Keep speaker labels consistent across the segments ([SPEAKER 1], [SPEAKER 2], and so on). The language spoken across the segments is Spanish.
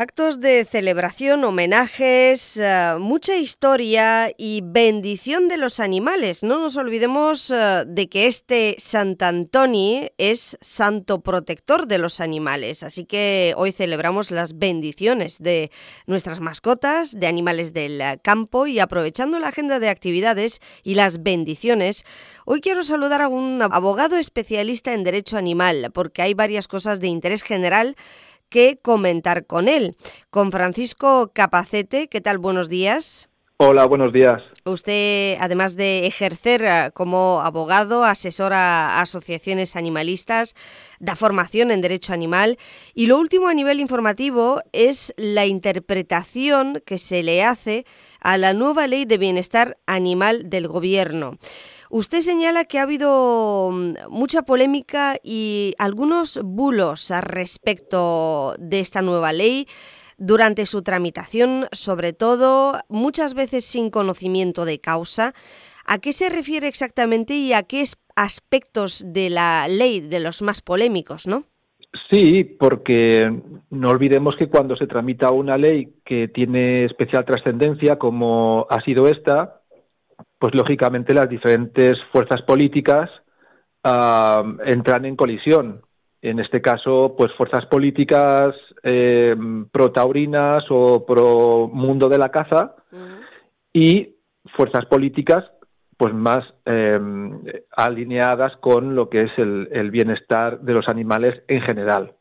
[SPEAKER 1] Actos de celebración, homenajes, eh, mucha historia y bendición de los animales. No nos olvidemos eh, de que este Sant Antoni es santo protector de los animales. Así que hoy celebramos las bendiciones de nuestras mascotas, de animales del campo y aprovechando la agenda de actividades y las bendiciones, hoy quiero saludar a un abogado especialista en derecho animal porque hay varias cosas de interés general que comentar con él. Con Francisco Capacete, ¿qué tal? Buenos días.
[SPEAKER 2] Hola, buenos días.
[SPEAKER 1] Usted, además de ejercer eh, como abogado, asesora a asociaciones animalistas, da formación en derecho animal y lo último a nivel informativo es la interpretación que se le hace a la nueva ley de bienestar animal del gobierno. Usted señala que ha habido mm, mucha polémica y algunos bulos al respecto de esta nueva ley durante su tramitación, sobre todo muchas veces sin conocimiento de causa. ¿A qué se refiere exactamente y a qué aspectos de la ley de los más polémicos, no?
[SPEAKER 2] Sí, porque no olvidemos que cuando se tramita una ley que tiene especial trascendencia, como ha sido esta, pues lógicamente las diferentes fuerzas políticas ah, entran en colisión. En este caso, pues fuerzas políticas eh, pro taurinas o pro mundo de la caza y fuerzas políticas pues más eh, alineadas con lo que es el bienestar de los animales en general.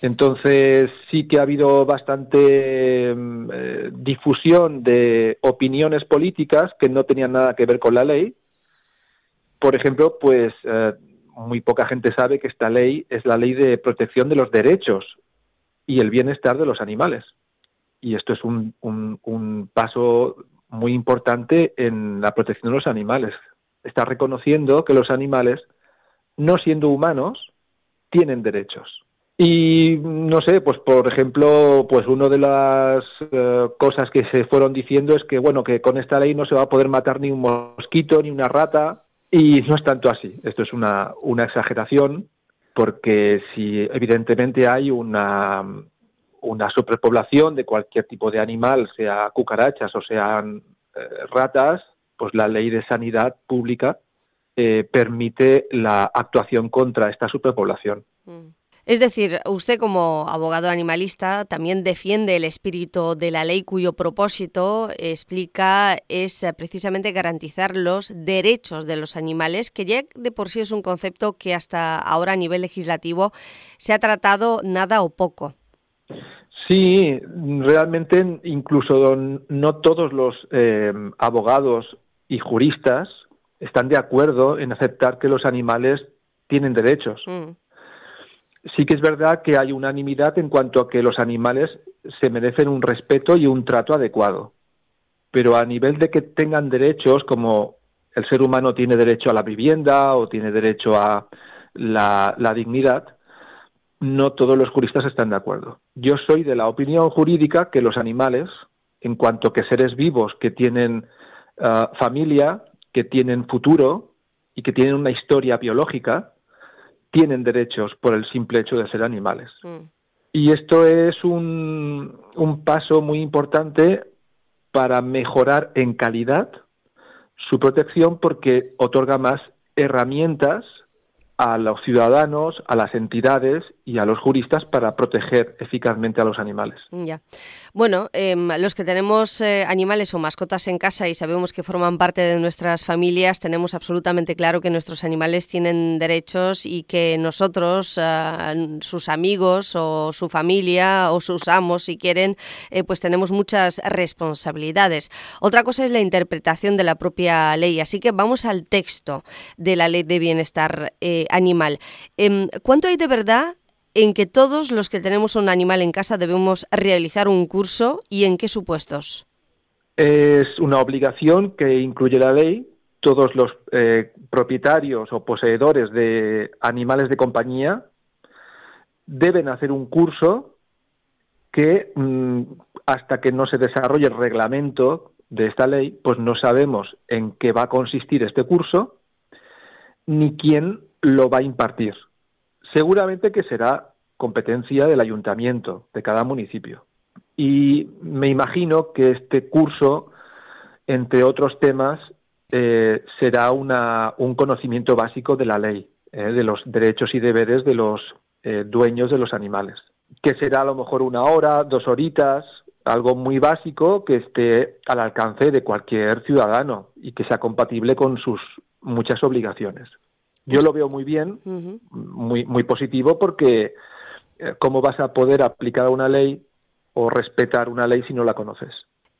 [SPEAKER 2] Entonces sí que ha habido bastante mm, eh, difusión de opiniones políticas que no tenían nada que ver con la ley. Por ejemplo, pues eh, muy poca gente sabe que esta ley es la ley de protección de los derechos y el bienestar de los animales. Y esto es un, un paso muy importante en la protección de los animales. Está reconociendo que los animales, no siendo humanos, tienen derechos y no sé, pues por ejemplo, pues una de las eh, cosas que se fueron diciendo es que bueno, que con esta ley no se va a poder matar ni un mosquito ni una rata y no es tanto así. Esto es una, exageración porque si evidentemente hay una una superpoblación de cualquier tipo de animal, sea cucarachas o sean eh, ratas, pues la ley de sanidad pública eh, permite la actuación contra esta superpoblación. Mm.
[SPEAKER 1] Es decir, usted como abogado animalista también defiende el espíritu de la ley cuyo propósito explica es eh, precisamente garantizar los derechos de los animales, que ya de por sí es un concepto que hasta ahora a nivel legislativo se ha tratado nada o poco.
[SPEAKER 2] Sí, realmente incluso no todos los eh, abogados y juristas están de acuerdo en aceptar que los animales tienen derechos. Mm sí que es verdad que hay unanimidad en cuanto a que los animales se merecen un respeto y un trato adecuado. Pero a nivel de que tengan derechos, como el ser humano tiene derecho a la vivienda o tiene derecho a la, dignidad, no todos los juristas están de acuerdo. Yo soy de la opinión jurídica que los animales, en cuanto que seres vivos que tienen ah, familia, que tienen futuro y que tienen una historia biológica, tienen derechos por el simple hecho de ser animales. Mm. Y esto es un, un paso muy importante para mejorar en calidad su protección porque otorga más herramientas a los ciudadanos, a las entidades y a los juristas para proteger eficazmente a los animales.
[SPEAKER 1] Ya. Bueno, em, los que tenemos eh, animales o mascotas en casa y sabemos que forman parte de nuestras familias, tenemos absolutamente claro que nuestros animales tienen derechos y que nosotros, eh, sus amigos o su familia o sus amos, si quieren, eh, pues tenemos muchas responsabilidades. Otra cosa es la interpretación de la propia ley, así que vamos al texto de la ley de bienestar animal. Em, ¿Cuánto hay de verdad en que todos los que tenemos un animal en casa debemos realizar un curso y en qué supuestos?
[SPEAKER 2] Es una obligación que incluye la ley. Todos los eh, propietarios o poseedores de animales de compañía deben hacer un curso que mm, hasta que no se desarrolle el reglamento de esta ley, pues no sabemos en qué va a consistir este curso ni quién lo va a impartir. Seguramente que será competencia del ayuntamiento, de cada municipio. Y me imagino que este curso, entre otros temas, eh, será una, un conocimiento básico de la ley, eh, de los derechos y deberes de los eh, dueños de los animales, que será a lo mejor una hora, dos horitas, algo muy básico que esté al alcance de cualquier ciudadano y que sea compatible con sus muchas obligaciones. Yo lo veo muy bien, muy, muy positivo, porque ¿cómo vas a poder aplicar una ley o respetar una ley si no la conoces?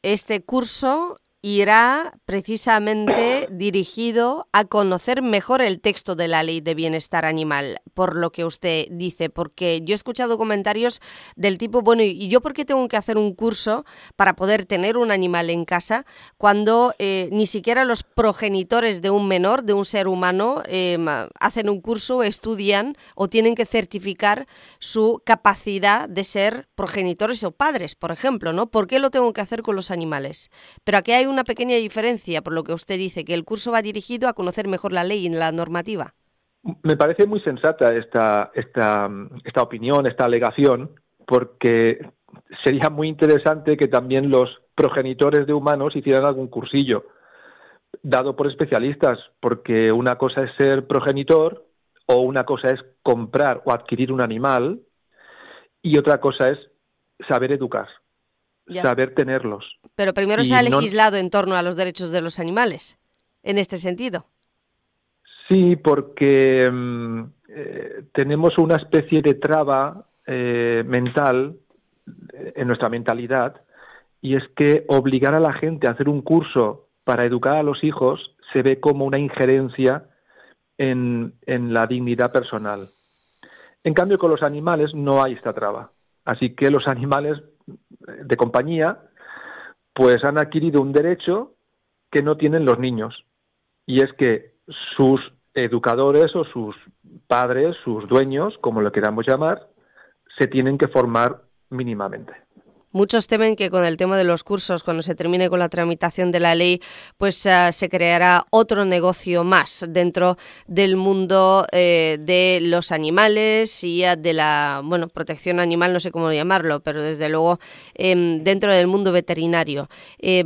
[SPEAKER 1] Este curso irá precisamente dirigido a conocer mejor el texto de la ley de bienestar animal, por lo que usted dice, porque yo he escuchado comentarios del tipo, bueno, ¿y yo por qué tengo que hacer un curso para poder tener un animal en casa cuando eh, ni siquiera los progenitores de un menor, de un ser humano, em, hacen un curso, estudian o tienen que certificar su capacidad de ser progenitores o padres, por ejemplo, ¿no? ¿Por qué lo tengo que hacer con los animales? Pero aquí hay un una pequeña diferencia, por lo que usted dice, que el curso va dirigido a conocer mejor la ley y la normativa.
[SPEAKER 2] Me parece muy sensata esta, esta, esta opinión, esta alegación, porque sería muy interesante que también los progenitores de humanos hicieran algún cursillo dado por especialistas, porque una cosa es ser progenitor o una cosa es comprar o adquirir un animal y otra cosa es saber educar saber tenerlos.
[SPEAKER 1] Pero primero se ha legislado en torno a los derechos de los animales, en este sentido.
[SPEAKER 2] Sí, porque mm, eh, tenemos una especie de traba eh, mental eh, en nuestra mentalidad y es que obligar a la gente a hacer un curso para educar a los hijos se ve como una injerencia en, en la dignidad personal. En cambio, con los animales no hay esta traba. Así que los animales de compañía, pues han adquirido un derecho que no tienen los niños. Y es que sus educadores o sus padres, sus dueños, como lo queramos llamar, se tienen que formar mínimamente.
[SPEAKER 1] Muchos temen que con el tema de los cursos, cuando se termine con la tramitación de la ley, pues uh, se creará otro negocio más dentro del mundo eh, de los animales y uh, de la bueno protección animal, no sé cómo llamarlo, pero desde luego eh, dentro del mundo veterinario. Eh,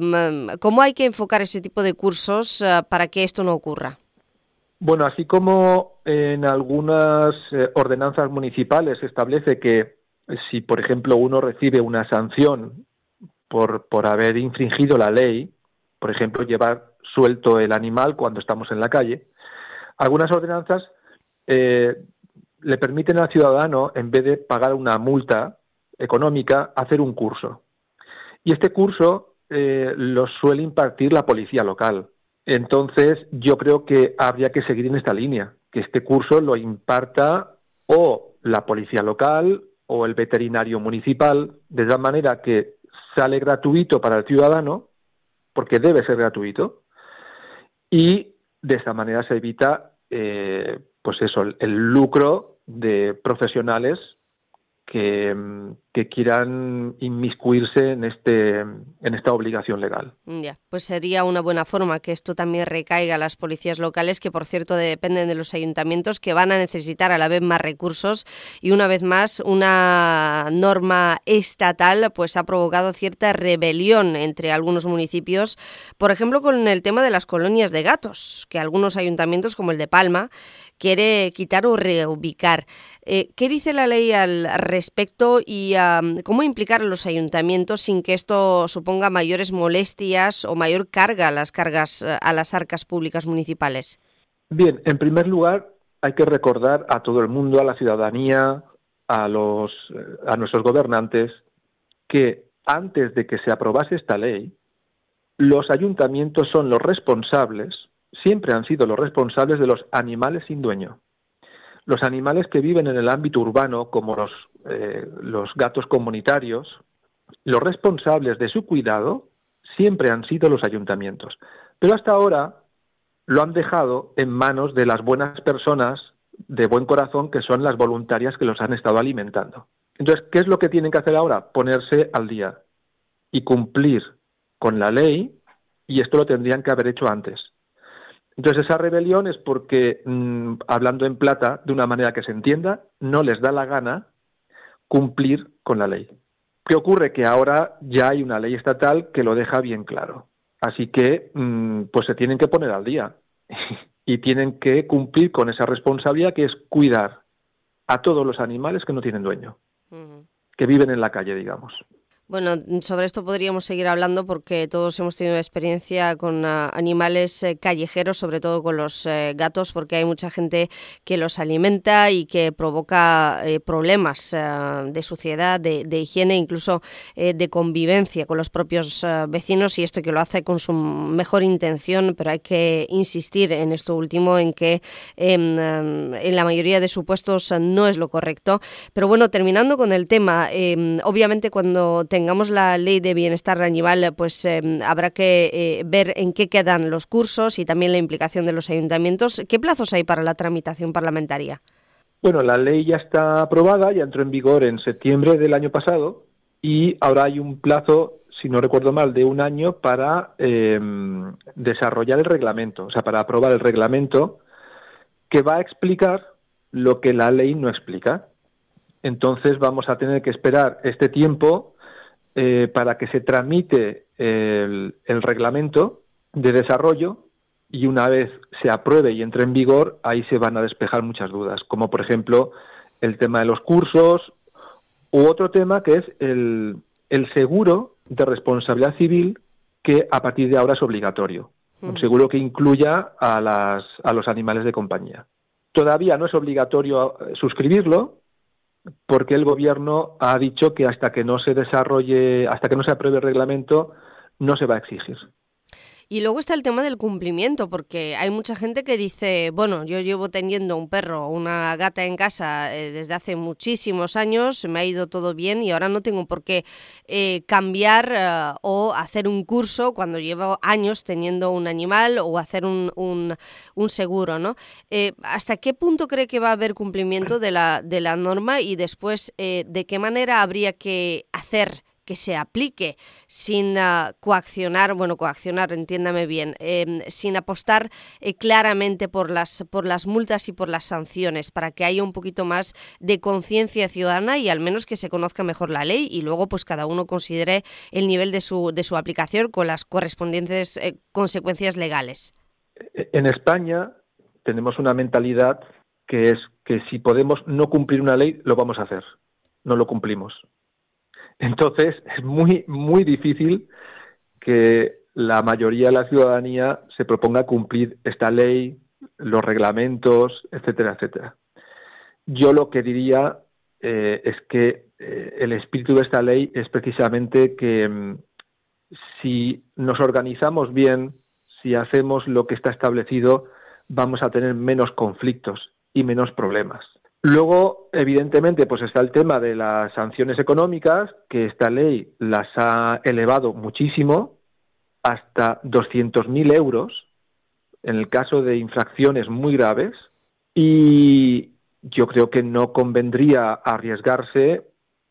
[SPEAKER 1] ¿Cómo hay que enfocar ese tipo de cursos uh, para que esto no ocurra?
[SPEAKER 2] Bueno, así como en algunas eh, ordenanzas municipales se establece que si, por ejemplo, uno recibe una sanción por, por haber infringido la ley, por ejemplo, llevar suelto el animal cuando estamos en la calle, algunas ordenanzas eh, le permiten al ciudadano, en vez de pagar una multa económica, hacer un curso. Y este curso eh, lo suele impartir la policía local. Entonces, yo creo que habría que seguir en esta línea, que este curso lo imparta o la policía local o el veterinario municipal, de tal manera que sale gratuito para el ciudadano, porque debe ser gratuito, y de esta manera se evita, eh, pues eso, el lucro de profesionales que, quieran inmiscuirse en este en esta obligación legal.
[SPEAKER 1] Ya, pues sería una buena forma que esto también recaiga a las policías locales, que por cierto dependen de los ayuntamientos, que van a necesitar a la vez más recursos y una vez más una norma estatal pues ha provocado cierta rebelión entre algunos municipios, por ejemplo con el tema de las colonias de gatos, que algunos ayuntamientos como el de Palma quiere quitar o reubicar. Eh, ¿Qué dice la ley al respecto y cómo implicar a los ayuntamientos sin que esto suponga mayores molestias o mayor carga a las cargas eh, a las arcas públicas municipales?
[SPEAKER 2] Bien, en primer lugar hay que recordar a todo el mundo, a la ciudadanía, a los eh, a nuestros gobernantes que antes de que se aprobase esta ley, los ayuntamientos son los responsables siempre han sido los responsables de los animales sin dueño. Los animales que viven en el ámbito urbano, como los, eh, los gatos comunitarios, los responsables de su cuidado siempre han sido los ayuntamientos. Pero hasta ahora lo han dejado en manos de las buenas personas de buen corazón que son las voluntarias que los han estado alimentando. Entonces, ¿qué es lo que tienen que hacer ahora? Ponerse al día y cumplir con la ley y esto lo tendrían que haber hecho antes. Entonces esa rebelión es porque, mm, hablando en plata, de una manera que se entienda, no les da la gana cumplir con la ley. ¿Qué ocurre? Que ahora ya hay una ley estatal que lo deja bien claro. Así que, mm, pues se tienen que poner al día y tienen que cumplir con esa responsabilidad que es cuidar a todos los animales que no tienen dueño, que viven en la calle, digamos.
[SPEAKER 1] Bueno, sobre esto podríamos seguir hablando porque todos hemos tenido experiencia con ah, animales eh, callejeros, sobre todo con los eh, gatos, porque hay mucha gente que los alimenta y que provoca eh, problemas de suciedad, de, higiene, incluso de convivencia con los propios vecinos y esto que lo hace con su mejor intención, pero hay que insistir en esto último, en que em, en la mayoría de supuestos no es lo correcto. Pero bueno, terminando con el tema, em, obviamente cuando tengamos la ley de bienestar animal, pues em, habrá que eh, ver en qué quedan los cursos y también la implicación de los ayuntamientos. ¿Qué plazos hay para la tramitación parlamentaria?
[SPEAKER 2] Bueno, la ley ya está aprobada, ya entró en vigor en septiembre del año pasado y ahora hay un plazo, si no recuerdo mal, de un año para em, desarrollar el reglamento, o sea, para aprobar el reglamento que va a explicar lo que la ley no explica. Entonces vamos a tener que esperar este tiempo eh, para que se tramite el, reglamento de desarrollo y una vez se apruebe y entre en vigor, ahí se van a despejar muchas dudas, como por ejemplo el tema de los cursos u otro tema que es el, el seguro de responsabilidad civil que a partir de ahora es obligatorio. Un mm. seguro que incluya a, las, a los animales de compañía. Todavía no es obligatorio suscribirlo, porque el gobierno ha dicho que hasta que no se desarrolle, hasta que no se apruebe el reglamento, no se va a exigir.
[SPEAKER 1] Y luego está el tema del cumplimiento, porque hay mucha gente que dice, bueno, yo llevo teniendo un perro o una gata en casa eh, desde hace muchísimos años, me ha ido todo bien y ahora no tengo por qué eh, cambiar eh, o hacer un curso cuando llevo años teniendo un animal o hacer un, un, un seguro, ¿no? ¿Hasta qué punto cree que va a haber cumplimiento de la, de la norma y después de qué manera habría que hacer que se aplique sin ah, coaccionar, bueno, coaccionar, entiéndame bien, em, sin apostar eh, claramente por las, por las multas y por las sanciones, para que haya un poquito más de conciencia ciudadana y al menos que se conozca mejor la ley y luego pues cada uno considere el nivel de su, de su aplicación con las correspondientes eh, consecuencias legales.
[SPEAKER 2] En España tenemos una mentalidad que es que si podemos no cumplir una ley, lo vamos a hacer. No lo cumplimos. Entonces, es muy, muy difícil que la mayoría de la ciudadanía se proponga cumplir esta ley, los reglamentos, etcétera, etcétera. Yo lo que diría eh, es que eh, el espíritu de esta ley es precisamente que mm, si nos organizamos bien, si hacemos lo que está establecido, vamos a tener menos conflictos y menos problemas. Luego, evidentemente, pues está el tema de las sanciones económicas, que esta ley las ha elevado muchísimo, hasta 200.000 euros, en el caso de infracciones muy graves, y yo creo que no convendría arriesgarse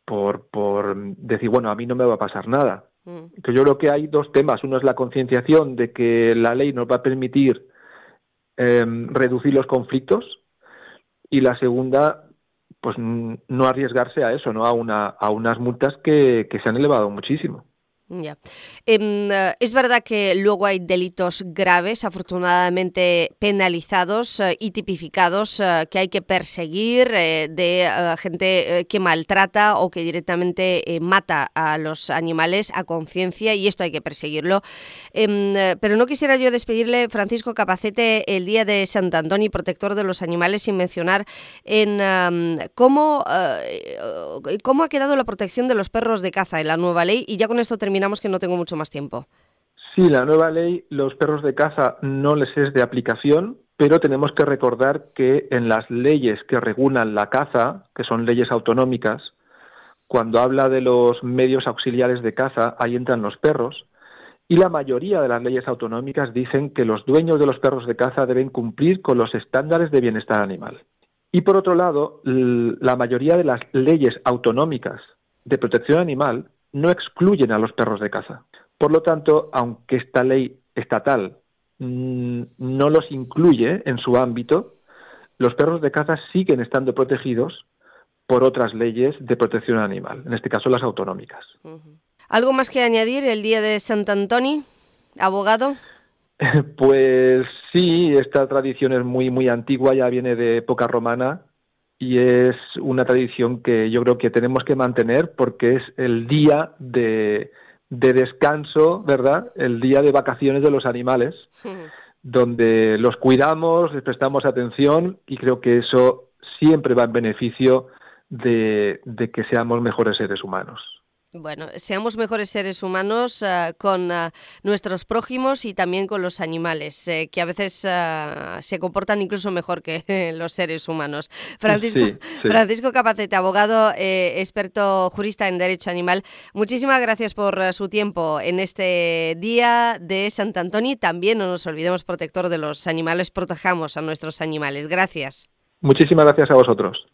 [SPEAKER 2] por, por decir, bueno, a mí no me va a pasar nada. Mm. Yo creo que hay dos temas. Uno es la concienciación de que la ley nos va a permitir em, reducir los conflictos y la segunda pues no arriesgarse a eso, ¿no? A una a unas multas que, que se han elevado muchísimo.
[SPEAKER 1] Ya. Em, eh, es verdad que luego hay delitos graves, afortunadamente penalizados eh, y tipificados, eh, que hay que perseguir de gente que maltrata o que directamente mata a los animales a conciencia y esto hay que perseguirlo. Em, pero no quisiera yo despedirle, Francisco Capacete, el día de Sant Antoni, protector de los animales, sin mencionar en cómo, cómo ha quedado la protección de los perros de caza en la nueva ley y ya con esto termino que no tengo mucho más tiempo.
[SPEAKER 2] Sí, la nueva ley, los perros de caza no les es de aplicación, pero tenemos que recordar que en las leyes que regulan la caza, que son leyes autonómicas, cuando habla de los medios auxiliares de caza, ahí entran los perros, y la mayoría de las leyes autonómicas dicen que los dueños de los perros de caza deben cumplir con los estándares de bienestar animal. Y por otro lado, la mayoría de las leyes autonómicas de protección animal no excluyen a los perros de caza. Por lo tanto, aunque esta ley estatal mm, no los incluye en su ámbito, los perros de caza siguen estando protegidos por otras leyes de protección animal, en este caso las autonómicas.
[SPEAKER 1] ¿Algo más que añadir el día de Sant Antoni, abogado?
[SPEAKER 2] Pues sí, esta tradición es muy muy antigua, ya viene de época romana y es una tradición que yo creo que tenemos que mantener porque es el día de, de descanso, ¿verdad? El día de vacaciones de los animales, donde los cuidamos, les prestamos atención y creo que eso siempre va en beneficio de, de que seamos mejores seres humanos.
[SPEAKER 1] Bueno, seamos mejores seres humanos uh, con uh, nuestros prójimos y también con los animales, eh, que a veces uh, se comportan incluso mejor que los seres humanos. Francisco, sí, sí. Francisco Capacete, abogado, eh, experto jurista en derecho animal, muchísimas gracias por su tiempo en este día de Sant Antoni. También no nos olvidemos, protector de los animales, protejamos a nuestros animales. Gracias.
[SPEAKER 2] Muchísimas gracias a vosotros.